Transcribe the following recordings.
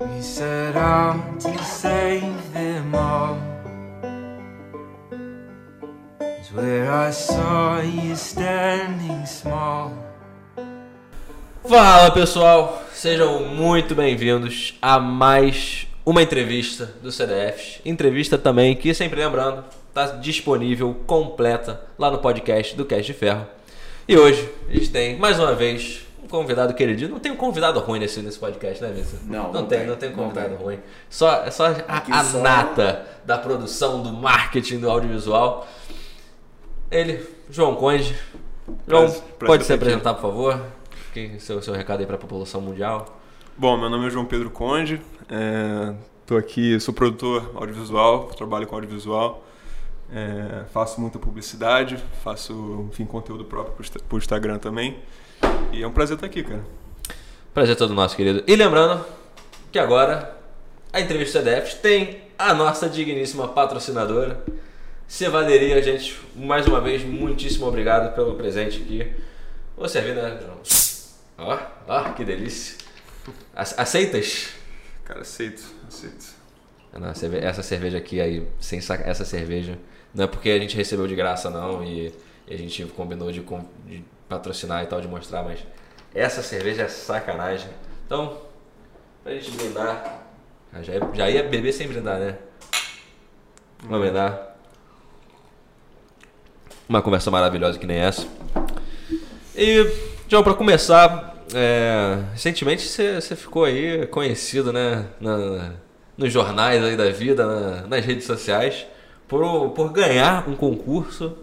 We set out to save them all. It's where I saw you standing small. Fala pessoal, sejam muito bem-vindos a mais uma entrevista do CDF. Entrevista também que, sempre lembrando, está disponível completa lá no podcast do Cast de Ferro. E hoje a gente tem mais uma vez um convidado querido. Não tem um convidado ruim nesse, nesse podcast, né, Vitor? Não, não, não tem, tem, não tem não convidado tem. ruim. Só, é só a, a só- nata da produção, do marketing, do audiovisual. Ele, João Conde. João, Prazer- prazer pode se apresentar, por favor? Que seu, seu recado aí para a população mundial. Bom, meu nome é João Pedro Conde, estou aqui, sou produtor audiovisual, trabalho com audiovisual, é, faço muita publicidade, faço, enfim, conteúdo próprio para o Instagram também. E é um prazer estar aqui, cara. Prazer todo nosso, querido. E lembrando que agora a entrevista CDF tem a nossa digníssima patrocinadora, Cevaderia, gente. Mais uma vez, muitíssimo obrigado pelo presente aqui. Vou servir, né, João? Ó, ó, que delícia. Ace- Aceitas? Cara, aceito, aceito. Não, cerve- essa cerveja aqui aí, sem saca, essa cerveja, não é porque a gente recebeu de graça não e, e a gente combinou de, de patrocinar e tal, de mostrar, mas essa cerveja é sacanagem. Então, pra gente brindar, ah, já ia, já ia beber sem brindar, né? Vamos brindar. Uma conversa maravilhosa que nem essa. E, João, pra começar, é, recentemente você ficou aí conhecido, né, na- nos jornais aí da vida, na- nas redes sociais, por, por ganhar um concurso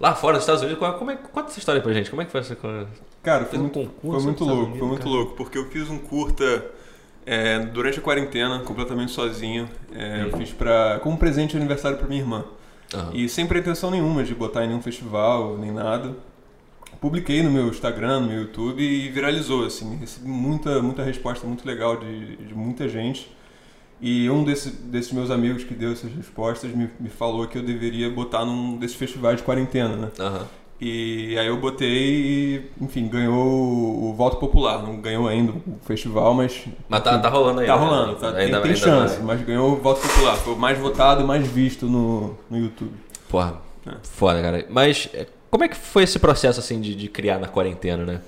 lá fora dos Estados Unidos. Como é- Como é, conta essa história pra gente, como é que foi essa coisa? Cara, foi, um muito- concurso foi nos muito louco, Unidos, foi muito cara. louco, porque eu fiz um curta é, durante a quarentena, completamente sozinho. É, Eu fiz pra, como presente de aniversário para minha irmã. Aham. E sem pretensão nenhuma de botar em nenhum festival, nem nada. Publiquei no meu Instagram, no meu YouTube e viralizou, assim. Recebi muita, muita resposta muito legal de, de muita gente. E um desse, desses meus amigos que deu essas respostas me, me falou que eu deveria botar num desses festivais de quarentena, né? Aham. E aí eu botei e, enfim, ganhou o, voto popular. Não ganhou ainda o festival, mas. Mas tá, tá rolando aí. Tá né? rolando, tá, Ainda- tem, tem ainda chance, vai. mas ganhou o voto popular. Foi o mais votado e mais visto no, no YouTube. Porra, É. foda, cara. Mas é, como é que foi esse processo, assim, de, de criar na quarentena, né?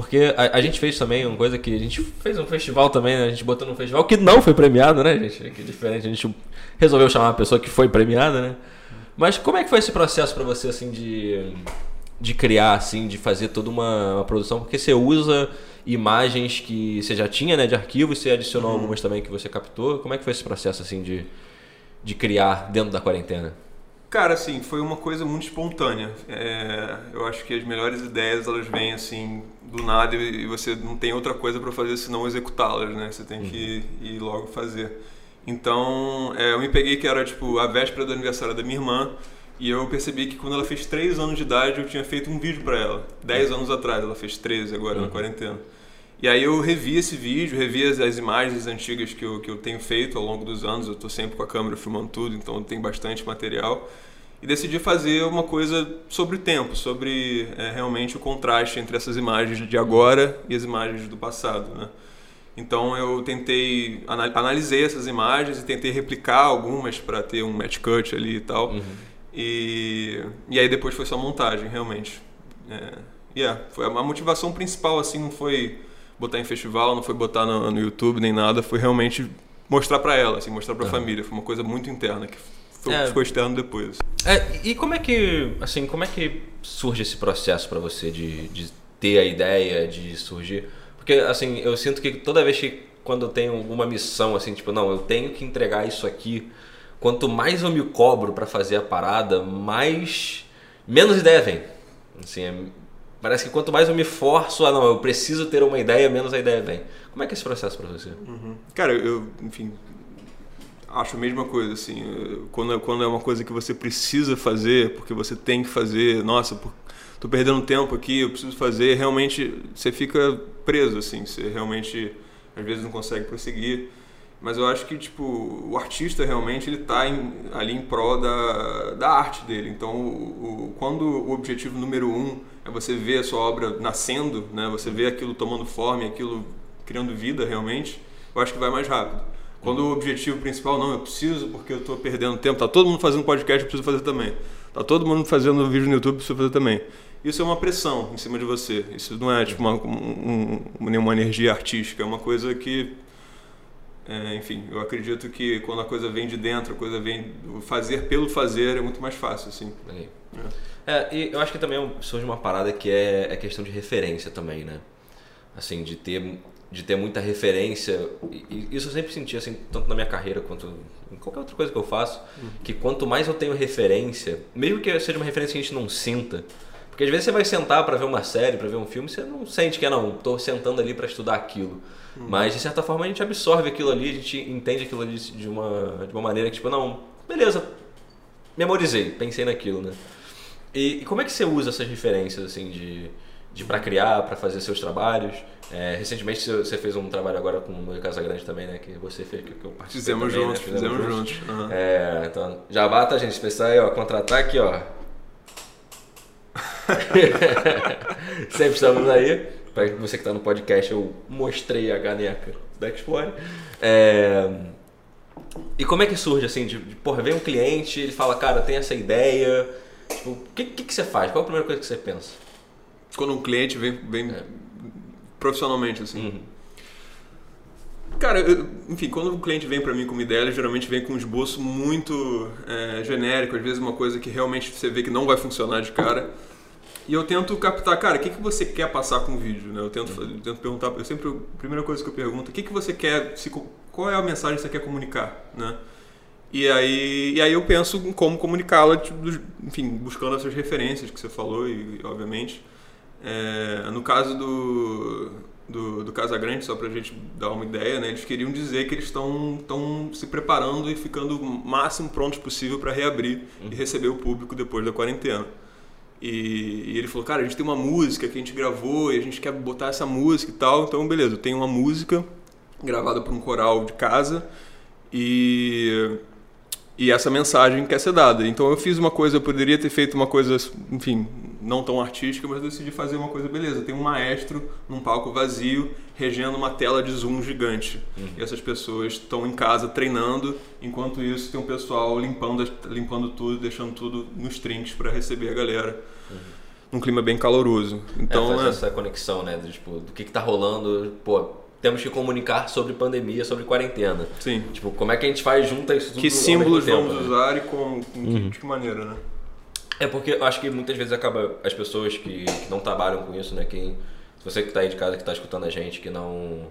Porque a, a gente fez também uma coisa que a gente fez um festival também, né? A gente botou num festival que não foi premiado, né, gente? Que diferente. A gente resolveu chamar uma pessoa que foi premiada, né? Mas como é que foi esse processo pra você, assim, de, de criar, assim, de fazer toda uma, uma produção? Porque você usa imagens que você já tinha, né, de arquivo, e você adicionou algumas também que você captou. Como é que foi esse processo, assim, de, de criar dentro da quarentena? Cara, assim, foi uma coisa muito espontânea. É, eu acho que as melhores ideias elas vêm assim do nada e você não tem outra coisa para fazer senão executá-las, né? Você tem que ir logo fazer. Então, é, eu me peguei que era tipo a véspera do aniversário da minha irmã e eu percebi que quando ela fez 3 anos de idade eu tinha feito um vídeo para ela. 10 anos atrás, ela fez 13 agora na quarentena. E aí eu revi esse vídeo, revi as, as imagens antigas que eu, que eu tenho feito ao longo dos anos. Eu tô sempre com a câmera filmando tudo, então tem bastante material. E decidi fazer uma coisa sobre o tempo, sobre é, realmente o contraste entre essas imagens de agora e as imagens do passado, né? Então eu tentei, ana- analisei essas imagens e tentei replicar algumas para ter um match cut ali e tal. E, e aí depois foi só montagem, realmente. É, yeah, foi a a motivação principal assim não foi botar em festival, não foi botar no, no YouTube nem nada, foi realmente mostrar para ela, assim, mostrar para a família. Foi uma coisa muito interna que foi, É. ficou externo depois. É, e como é que, assim, como é que surge esse processo pra você de, de ter a ideia, de surgir? Porque, assim, eu sinto que toda vez que quando eu tenho uma missão, assim, tipo, não, eu tenho que entregar isso aqui, quanto mais eu me cobro pra fazer a parada, mais menos ideia vem. Assim, é- parece que quanto mais eu me forço, ah, não, eu preciso ter uma ideia, menos a ideia vem. Como é que é esse processo pra você? Cara, eu, enfim, acho a mesma coisa, assim. eu- Quando, quando é uma coisa que você precisa fazer, porque você tem que fazer, nossa, por, tô perdendo tempo aqui, eu preciso fazer, realmente você fica preso, assim. Você realmente, às vezes, não consegue prosseguir. Mas eu acho que, tipo, o artista realmente ele tá em- ali em prol da, da arte dele. Então, o, o- quando o objetivo número um é você ver a sua obra nascendo, né? Você vê aquilo tomando forma, aquilo criando vida realmente. eu acho que vai mais rápido. Quando o objetivo principal, não, eu preciso porque eu estou perdendo tempo, tá todo mundo fazendo podcast, eu preciso fazer também. Tá todo mundo fazendo vídeo no YouTube, eu preciso fazer também. Isso é uma pressão em cima de você. Isso não é tipo uma, um, nenhuma energia artística, é uma coisa que é, enfim, eu acredito que quando a coisa vem de dentro, a coisa vem do fazer pelo fazer é muito mais fácil, assim. É. é e eu acho que também surge uma parada que é, é questão de referência também, né? Assim, de ter de ter muita referência. E isso eu sempre senti, assim, tanto na minha carreira quanto em qualquer outra coisa que eu faço, uhum. que quanto mais eu tenho referência, mesmo que seja uma referência que a gente não sinta, porque às vezes você vai sentar para ver uma série, para ver um filme, você não sente que é não, tô sentando ali para estudar aquilo. Uhum. Mas de certa forma a gente absorve aquilo ali, a gente entende aquilo ali de uma, de uma maneira que tipo, não, beleza, memorizei, pensei naquilo, né? E, e como é que você usa essas referências assim de de para criar, para fazer seus trabalhos. É, recentemente você fez um trabalho agora com o Casa Grande também, né? Que você fez, que, eu participei Fizemos também, juntos, né? fizemos, fizemos juntos. juntos. Uhum. É, então, já bata, gente. Se precisar aí, ó, contratar aqui, ó. Sempre estamos aí. Para você que está no podcast, eu mostrei a caneca da Explore. É... E como é que surge assim? De, de, porra, vem um cliente, ele fala, cara, tem essa ideia. Tipo, o que, que, que você faz? Qual a primeira coisa que você pensa? Quando um cliente vem, vem é. profissionalmente, assim. Uhum. Cara, eu, enfim, quando o cliente vem para mim com uma ideia, ele geralmente vem com um esboço muito é, genérico, às vezes uma coisa que realmente você vê que não vai funcionar de cara. E eu tento captar, cara, o que, que você quer passar com o vídeo, né? Eu tento, eu tento perguntar, eu sempre, a primeira coisa que eu pergunto, o que, que você quer, se, qual é a mensagem que você quer comunicar, né? E aí, e aí eu penso em como comunicá-la, tipo, enfim, buscando essas referências que você falou, e obviamente. É, no caso do, do, do Casagrande, só para a gente dar uma ideia, né, eles queriam dizer que eles estão se preparando e ficando o máximo prontos possível para reabrir uhum. e receber o público depois da quarentena. E, e, ele falou, cara, a gente tem uma música que a gente gravou e a gente quer botar essa música e tal. Então, beleza, tem uma música gravada por um coral de casa e e essa mensagem quer ser dada. Então eu fiz uma coisa, eu poderia ter feito uma coisa, enfim, não tão artística, mas decidi fazer uma coisa, beleza, tem um maestro num palco vazio, regendo uma tela de zoom gigante. Uhum. E essas pessoas estão em casa treinando, enquanto isso tem um pessoal limpando, limpando tudo, deixando tudo nos trinks para receber a galera. Uhum. Num clima bem caloroso. Então, é, fazer é... essa conexão, né? Do, tipo, do que, que tá rolando, pô, temos que comunicar sobre pandemia, sobre quarentena. Sim. Tipo, como é que a gente faz junto isso tudo Que símbolos tempo, vamos né? usar e com, com uhum. de que maneira, né? É porque eu acho que muitas vezes acaba as pessoas que, que não trabalham com isso, né? Quem, se você que está aí de casa, que está escutando a gente, que não,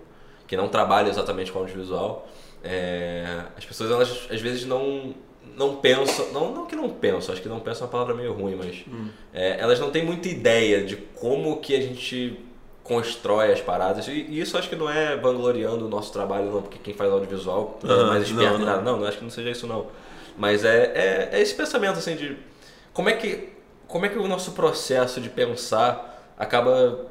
que não trabalha exatamente com audiovisual, é, as pessoas elas às vezes não não pensam, não, não que não pensam, acho que não pensam é uma palavra meio ruim, mas hum. é, elas não têm muita ideia de como que a gente constrói as paradas. E, isso acho que não é vangloriando o nosso trabalho, não, porque quem faz audiovisual é mais esperto não, não. não, não, acho que não seja isso não. Mas é, é, é, esse pensamento assim de como é que como é que o nosso processo de pensar acaba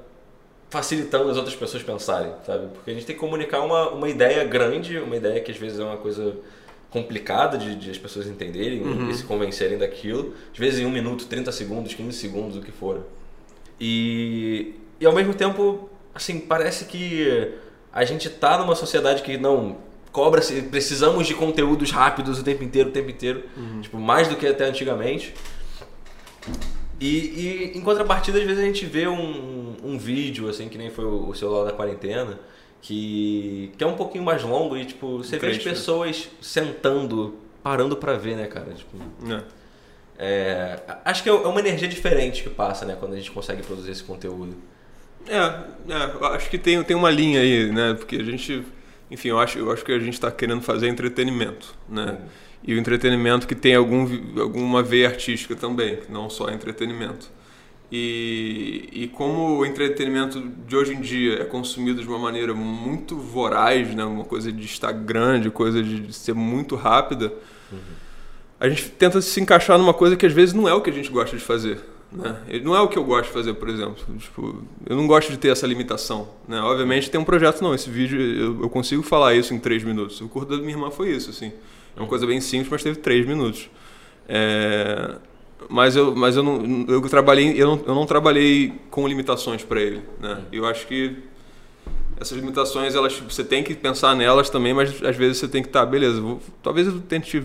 facilitando as outras pessoas pensarem, sabe? Porque a gente tem que comunicar uma, uma ideia grande, uma ideia que às vezes é uma coisa complicada de, de as pessoas entenderem uhum. e se convencerem daquilo. Às vezes em um minuto, 30 segundos, 15 segundos, o que for. E, e ao mesmo tempo, assim, parece que a gente tá numa sociedade que não cobra precisamos de conteúdos rápidos o tempo inteiro, o tempo inteiro, uhum. tipo, mais do que até antigamente. E, e, em contrapartida, às vezes a gente vê um, um vídeo, assim, que nem foi o, o celular da quarentena, que, que é um pouquinho mais longo e, tipo, você vê as pessoas sentando, parando para ver, né, cara? Tipo, é. É, acho que é uma energia diferente que passa, né, quando a gente consegue produzir esse conteúdo. É, é acho que tem, tem uma linha aí, né? Porque a gente, enfim, eu acho, eu acho que a gente está querendo fazer entretenimento, né? Uhum. E o entretenimento que tem algum, alguma veia artística também, não só entretenimento. E, e como o entretenimento de hoje em dia é consumido de uma maneira muito voraz, né? uma coisa de estar grande, coisa de ser muito rápida, uhum. a gente tenta se encaixar numa coisa que às vezes não é o que a gente gosta de fazer. Né? Não é o que eu gosto de fazer, por exemplo. Tipo, eu não gosto de ter essa limitação. Né? Obviamente tem um projeto, não. Esse vídeo eu, eu, consigo falar isso em três minutos. O curso da minha irmã foi isso. Assim. É uma coisa bem simples, mas teve três minutos. É, mas eu, mas eu não, eu trabalhei, eu não, eu não trabalhei com limitações para ele. Né? Eu acho que essas limitações, elas, você tem que pensar nelas também, mas às vezes você tem que estar, tá, beleza, vou, talvez eu tente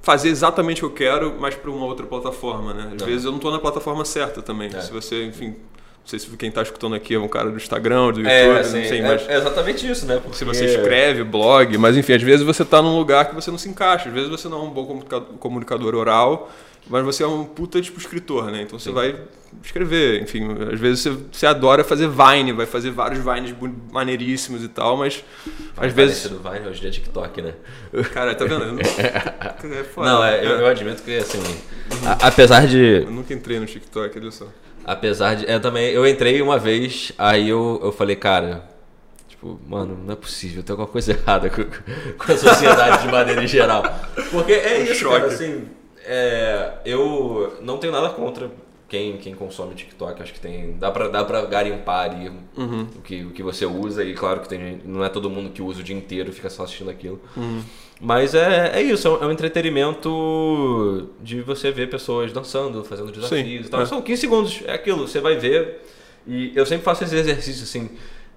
fazer exatamente o que eu quero, mas para uma outra plataforma, né? Às não. vezes eu não estou na plataforma certa também. É. Se você, enfim, não sei se quem está escutando aqui é um cara do Instagram, do é, YouTube, assim, não sei, é, mas... É exatamente isso, né? Porque... Se você escreve, blog, mas enfim, às vezes você está num lugar que você não se encaixa, às vezes você não é um bom comunicador oral, mas você é um puta tipo escritor, né? Então você Sim. vai escrever, enfim, às vezes você, você adora fazer Vine, vai fazer vários Vines maneiríssimos e tal, mas vai às vezes do Vine hoje é TikTok, né? Cara, tá vendo? é foda. Não, é, eu, eu, admito que assim, a, apesar de eu nunca entrei no TikTok, olha só. Apesar de eu também, eu entrei uma vez, aí eu, eu falei, cara, tipo, mano, não é possível, tem alguma coisa errada com, com a sociedade de maneira em geral. Porque é isso, cara, assim, é, eu não tenho nada contra quem, quem consome TikTok. Acho que tem. Dá pra, dá pra garimpar ali uhum. o, que, o que você usa. E claro que tem, não é todo mundo que usa o dia inteiro e fica só assistindo aquilo. Uhum. Mas é, é isso, é um entretenimento de você ver pessoas dançando, fazendo desafios Sim, e tal. É. São 15 segundos, é aquilo, você vai ver. E eu sempre faço esse exercício assim.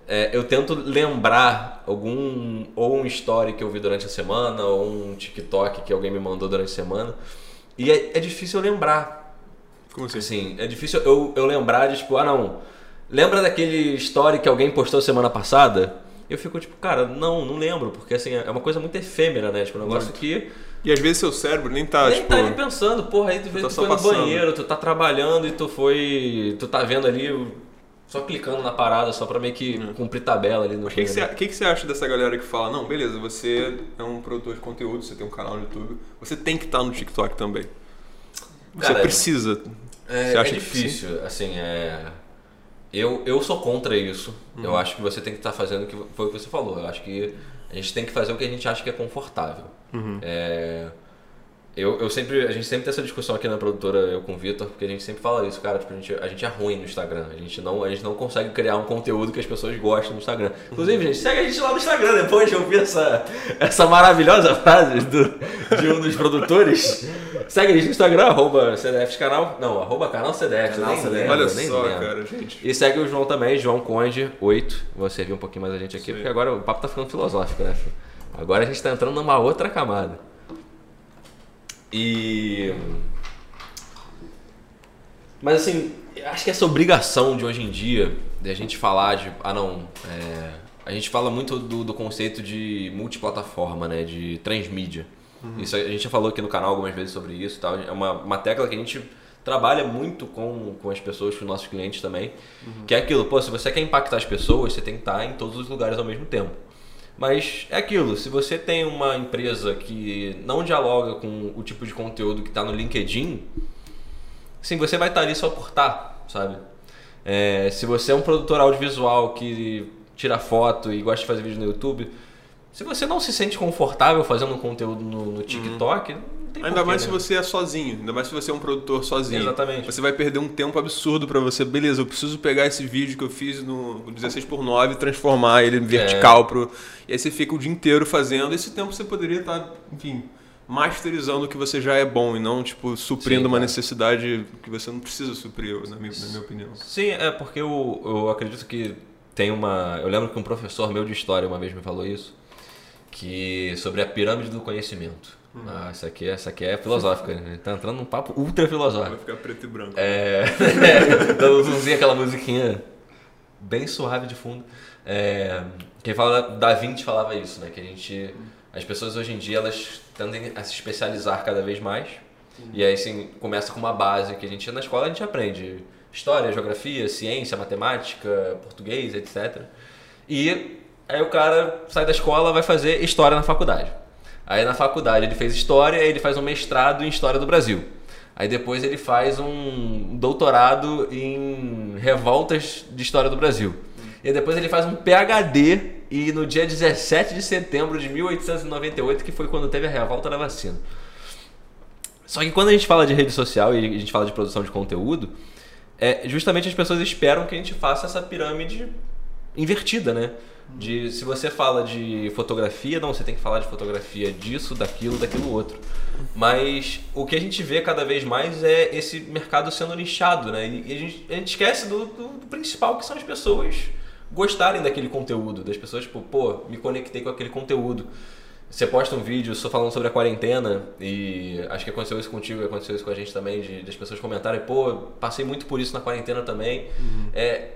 É, eu tento lembrar algum ou um story que eu vi durante a semana ou um TikTok que alguém me mandou durante a semana e é, é difícil eu lembrar. Como assim? Assim, é difícil eu, eu lembrar de, tipo, ah, não. Lembra daquele story que alguém postou semana passada? Eu fico tipo, cara, não, não lembro, porque assim, é uma coisa muito efêmera, né? Tipo, um negócio muito. que. E às vezes seu cérebro nem tá, nem tipo... tá nem pensando, porra, aí tu, tu, tá tu foi no banheiro, tu tá trabalhando e tu foi. Tu tá vendo ali só clicando na parada, só pra meio que hum. cumprir tabela ali no O que, que, você, que, que você acha dessa galera que fala, não, beleza, você é um produtor de conteúdo, você tem um canal no YouTube, você tem que estar tá no TikTok também. Você Cara, precisa. É, você acha é difícil, que assim, é... Eu, eu sou contra isso. Uhum. Eu acho que você tem que estar tá fazendo o que foi o que você falou. Eu acho que a gente tem que fazer o que a gente acha que é confortável. Uhum. É... Eu, eu sempre, a gente sempre tem essa discussão aqui na produtora, eu com o Vitor, porque a gente sempre fala isso, cara, tipo, a, gente, a gente é ruim no Instagram, a gente, não, a gente não consegue criar um conteúdo que as pessoas gostem no Instagram. Inclusive, gente, segue a gente lá no Instagram, depois de ouvir essa, essa maravilhosa frase do, de um dos produtores. Segue a gente no Instagram, arroba CDF canal, não, arroba canal CDF, canal CDF. Lembro, Olha nem só, lembro. cara, gente. E segue o João também, João Conde, 8, vou servir um pouquinho mais a gente aqui, Sim. porque agora o papo tá ficando filosófico, né? Agora a gente tá entrando numa outra camada. E. Mas assim, acho que essa obrigação de hoje em dia, de a gente falar de. Ah, não. É, a gente fala muito do, do, conceito de multiplataforma, né? De transmídia. Uhum. Isso, a gente já falou aqui no canal algumas vezes sobre isso tal. É uma, uma tecla que a gente trabalha muito com, com as pessoas, com os nossos clientes também. Uhum. Que é aquilo, pô, se você quer impactar as pessoas, você tem que estar em todos os lugares ao mesmo tempo. Mas é aquilo, se você tem uma empresa que não dialoga com o tipo de conteúdo que está no LinkedIn, sim, você vai estar tá ali só por estar, tá, sabe? É, se você é um produtor audiovisual que tira foto e gosta de fazer vídeo no YouTube, se você não se sente confortável fazendo conteúdo no, no TikTok, uhum tem Ainda porquê, mais né? se você é sozinho, ainda mais se você é um produtor sozinho. Exatamente. Você vai perder um tempo absurdo para você. Beleza, eu preciso pegar esse vídeo que eu fiz no 16 por 9 e transformar ele em vertical é. pro. E aí você fica o dia inteiro fazendo. Esse tempo você poderia estar, tá, enfim, masterizando o que você já é bom e não, tipo, suprindo Sim, uma necessidade que você não precisa suprir, na minha, na minha opinião. Sim, é porque eu, eu acredito que tem uma. Eu lembro que um professor meu de história uma vez me falou isso, que sobre a pirâmide do conhecimento. Uhum. Ah, essa aqui, essa aqui é filosófica. Né? Tá entrando num papo ultra filosófico. Vai ficar preto e branco. É. é aquela musiquinha bem suave de fundo. É, quem fala da Vinci falava isso, né? Que a gente. As pessoas hoje em dia elas tendem a se especializar cada vez mais. Uhum. E aí assim, começa com uma base que a gente na escola a gente aprende história, geografia, ciência, matemática, português, etc. E aí o cara sai da escola vai fazer história na faculdade. Aí na faculdade ele fez história, ele faz um mestrado em história do Brasil. Aí depois ele faz um doutorado em revoltas de história do Brasil. E depois ele faz um PhD e no dia 17 de setembro de 1898, que foi quando teve a revolta da vacina. Só que quando a gente fala de rede social e a gente fala de produção de conteúdo, é justamente as pessoas esperam que a gente faça essa pirâmide invertida, né? De se você fala de fotografia, não, você tem que falar de fotografia disso, daquilo, daquilo outro. Mas o que a gente vê cada vez mais é esse mercado sendo nichado, né? E a gente, a gente esquece do, do, do principal, que são as pessoas gostarem daquele conteúdo, das pessoas, tipo, pô, me conectei com aquele conteúdo. Você posta um vídeo só falando sobre a quarentena e acho que aconteceu isso contigo, aconteceu isso com a gente também, de, das pessoas comentarem, pô, passei muito por isso na quarentena também. É,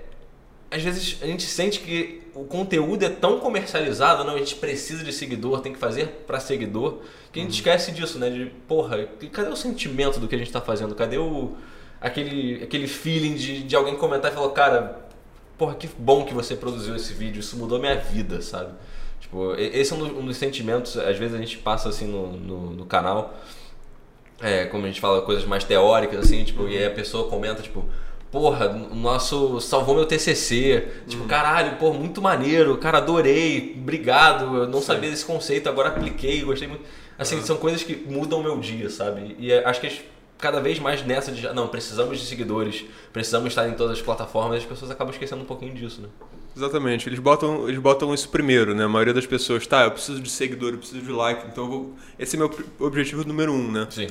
às vezes a gente sente que o conteúdo é tão comercializado, não, a gente precisa de seguidor, tem que fazer para seguidor, que a gente esquece disso, né? De, porra, cadê o sentimento do que a gente tá fazendo? Cadê o aquele, aquele feeling de, de alguém comentar e falar, cara, porra, que bom que você produziu esse vídeo, isso mudou minha vida, sabe? Tipo, esse é um dos, um dos sentimentos, às vezes a gente passa assim no, no, no canal, é, como a gente fala, coisas mais teóricas, assim, tipo, e aí a pessoa comenta, tipo, porra, o nosso salvou meu TCC, tipo, caralho, pô, muito maneiro, cara, adorei, obrigado, eu não sabia desse conceito, agora apliquei, gostei muito. Assim, são coisas que mudam o meu dia, sabe? E é- acho que cada vez mais nessa de, não, precisamos de seguidores, precisamos estar em todas as plataformas, as pessoas acabam esquecendo um pouquinho disso, né? Exatamente, eles botam, eles botam isso primeiro, né? A maioria das pessoas, tá, eu preciso de seguidor, eu preciso de like, então eu vou... esse é meu objetivo número um, né? Sim.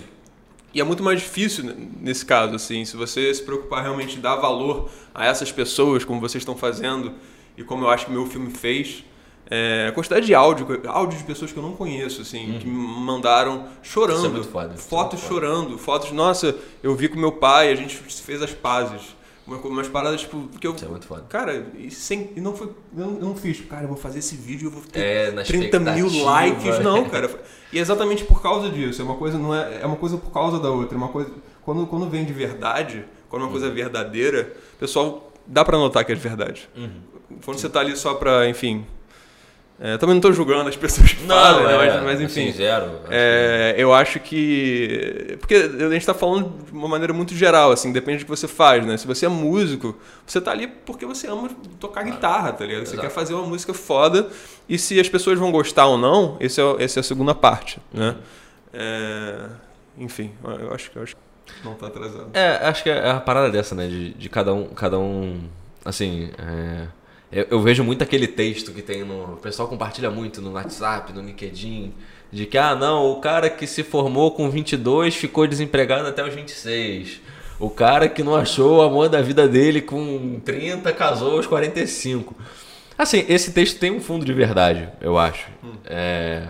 E é muito mais difícil né, nesse caso, assim, se você se preocupar realmente em dar valor a essas pessoas, como vocês estão fazendo, e como eu acho que meu filme fez. É, a quantidade de áudio, áudio de pessoas que eu não conheço, assim, que me mandaram chorando. Isso é muito foda, é Fotos muito foda. chorando, fotos, nossa, eu vi com meu pai, a gente fez as pazes. Uma- Umas paradas, tipo, que eu. Isso é muito foda. Cara, e, sem, e não foi. Eu não, eu não fiz, cara, eu vou fazer esse vídeo, eu vou ter É, na 30 mil likes. Não, cara. E é exatamente por causa disso. É uma coisa, não é, é uma coisa por causa da outra. É uma coisa. Quando, quando vem de verdade, quando é uma coisa Uhum. verdadeira, pessoal, dá pra notar que é de verdade. Uhum. Quando você tá ali só pra, enfim. É, também não tô julgando as pessoas que fazem, né? é, mas, mas enfim. assim, zero. acho É, eu acho que. Porque a gente tá falando de uma maneira muito geral, assim, depende do que você faz, né? Se você é músico, você tá ali porque você ama tocar guitarra, tá ligado? Você Exato. quer fazer uma música foda e se as pessoas vão gostar ou não, esse é, essa é a segunda parte, né? É, enfim, eu acho que eu acho que não tá atrasado. É, acho que é a parada dessa, né? De, de cada um. Cada um. Assim. é, eu, eu vejo muito aquele texto que tem no. O pessoal compartilha muito no WhatsApp, no LinkedIn. De que, ah, não, o cara que se formou com 22 ficou desempregado até os 26. O cara que não achou o amor da vida dele com 30 casou aos 45. Assim, esse texto tem um fundo de verdade, eu acho. É,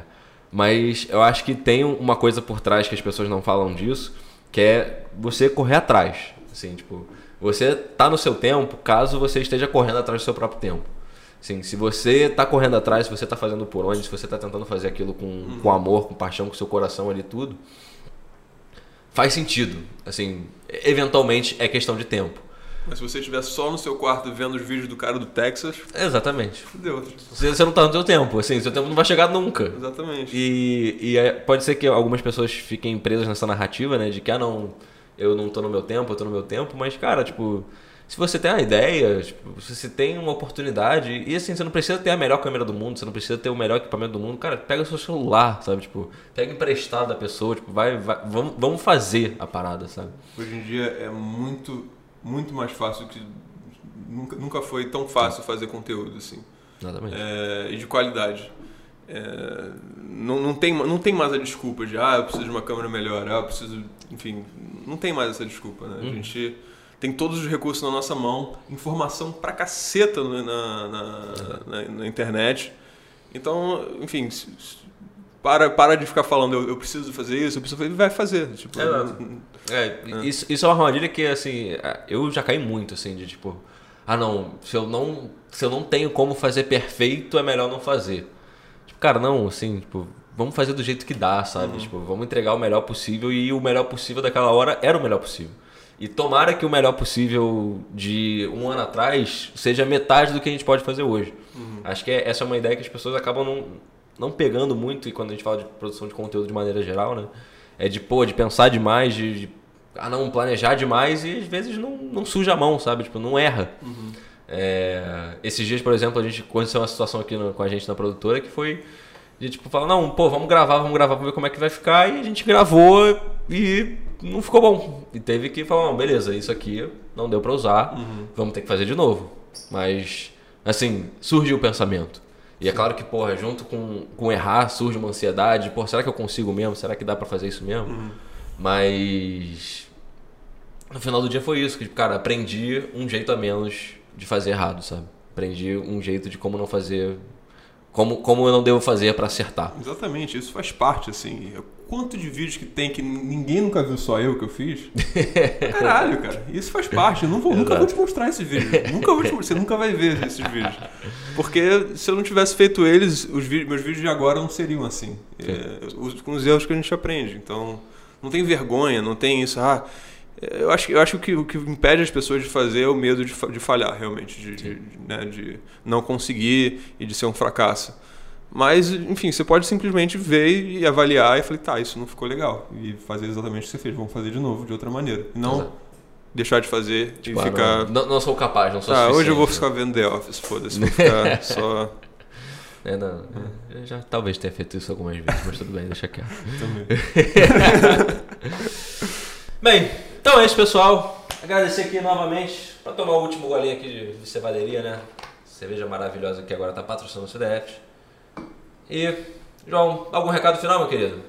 mas eu acho que tem uma coisa por trás que as pessoas não falam disso, que é você correr atrás. Assim, tipo, você tá no seu tempo caso você esteja correndo atrás do seu próprio tempo. Assim, se você tá correndo atrás, se você tá fazendo por onde, se você tá tentando fazer aquilo com, com amor, com paixão, com seu coração ali tudo, faz sentido. Assim, eventualmente é questão de tempo. Mas se você estiver só no seu quarto vendo os vídeos do cara do Texas, Exatamente. fudeu. Você você não tá no seu tempo, assim, seu tempo não vai chegar nunca. Exatamente. E, e é- pode ser que algumas pessoas fiquem presas nessa narrativa, né? De que, ah, não, eu não tô no meu tempo, eu tô no meu tempo. Mas, cara, tipo, se você tem uma ideia, tipo, se você tem uma oportunidade, e assim, você não precisa ter a melhor câmera do mundo, você não precisa ter o melhor equipamento do mundo, cara, pega o seu celular, sabe? Tipo, pega emprestado da pessoa, tipo, vai, vai vamos, vamos fazer a parada, sabe? Hoje em dia é muito, muito mais fácil que. Nunca, nunca foi tão fácil fazer conteúdo, assim. Exatamente. É, e de qualidade. É, não, não, tem, não tem mais a desculpa de, ah, eu preciso de uma câmera melhor, ah, eu preciso. Enfim, não tem mais essa desculpa, né? A gente tem todos os recursos na nossa mão, informação pra caceta na, na, na, na internet. Então, enfim, para, para de ficar falando, eu, eu preciso fazer isso, eu preciso fazer, vai fazer. Tipo, Exato. É, Isso, isso é uma armadilha que, assim, eu já caí muito, assim, de tipo, ah não, se eu não, se eu não tenho como fazer perfeito, é melhor não fazer. Cara, não, assim, tipo, vamos fazer do jeito que dá, sabe? Tipo, vamos entregar o melhor possível e o melhor possível daquela hora era o melhor possível. E tomara que o melhor possível de um ano atrás seja metade do que a gente pode fazer hoje. Acho que é- essa é uma ideia que as pessoas acabam não, não pegando muito e quando a gente fala de produção de conteúdo de maneira geral, né? É de, pô, de pensar demais, de, de ah não, planejar demais e às vezes não, não suja a mão, sabe? Tipo, não erra. É, esses dias, por exemplo, a gente aconteceu uma situação aqui no- com a gente na produtora que foi de tipo falar, não, pô, vamos gravar, vamos gravar pra ver como é que vai ficar. E a gente gravou e não ficou bom. E teve que falar, não, beleza, isso aqui não deu pra usar, vamos ter que fazer de novo. Mas, assim, surgiu o pensamento. E é claro que, porra, junto com, com errar surge uma ansiedade, pô, será que eu consigo mesmo? Será que dá pra fazer isso mesmo? Mas no final do dia foi isso, que, cara, aprendi um jeito a menos de fazer errado, sabe? Aprendi um jeito de como não fazer. Como, como eu não devo fazer para acertar. Exatamente, isso faz parte, assim. Quanto de vídeos que tem que ninguém nunca viu, só eu que eu fiz? Caralho, cara. Isso faz parte. Eu não vou, nunca vou te mostrar esses vídeos. Nunca vou te, você nunca vai ver esses vídeos. Porque se eu não tivesse feito eles, os vídeos, meus vídeos de agora não seriam assim. É, os, com os erros que a gente aprende. Então, não tem vergonha, não tem isso. Ah, eu acho, eu acho que o que impede as pessoas de fazer é o medo de, de falhar, realmente. De, de, né, de não conseguir e de ser um fracasso. Mas, enfim, você pode simplesmente ver e avaliar e falar, tá, isso não ficou legal. E fazer exatamente o que você fez. Vamos fazer de novo, de outra maneira. Não Exato. deixar de fazer Tipo, e ah, ficar. não, não sou capaz, não sou Ah, hoje eu vou ficar vendo The Office, foda-se. Vou ficar só. É, não, eu já talvez tenha feito isso algumas vezes, mas tudo bem, deixa quieto. Também. Bem, então é isso, pessoal. Agradecer aqui novamente para tomar o último golinho aqui de cevaderia, né? Cerveja maravilhosa que agora tá patrocinando o CDF. E, João, algum recado final, meu querido?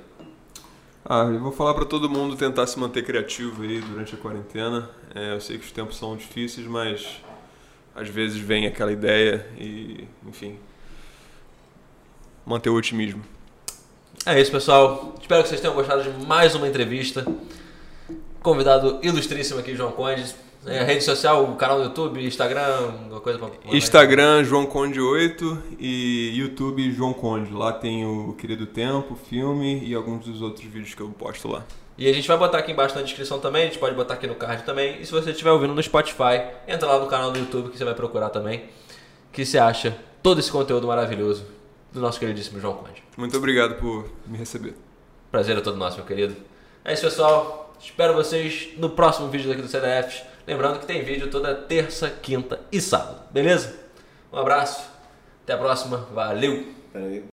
Ah, eu vou falar pra todo mundo tentar se manter criativo aí durante a quarentena. É, eu sei que os tempos são difíceis, mas às vezes vem aquela ideia e, enfim, manter o otimismo. É isso, pessoal. Espero que vocês tenham gostado de mais uma entrevista. Convidado ilustríssimo aqui, João Conde. É, rede social, o canal do YouTube, Instagram, alguma coisa pra... Instagram João Conde 8 e YouTube João Conde. Lá tem o Querido Tempo, filme e alguns dos outros vídeos que eu posto lá. E a gente vai botar aqui embaixo na descrição também, a gente pode botar aqui no card também. E se você estiver ouvindo no Spotify, entra lá no canal do YouTube que você vai procurar também. Que você acha todo esse conteúdo maravilhoso do nosso queridíssimo João Conde. Muito obrigado por me receber. Prazer é todo nosso, meu querido. É isso, pessoal. Espero vocês no próximo vídeo daqui do CDF. Lembrando que tem vídeo toda terça, quinta e sábado. Beleza? Um abraço. Até a próxima. Valeu!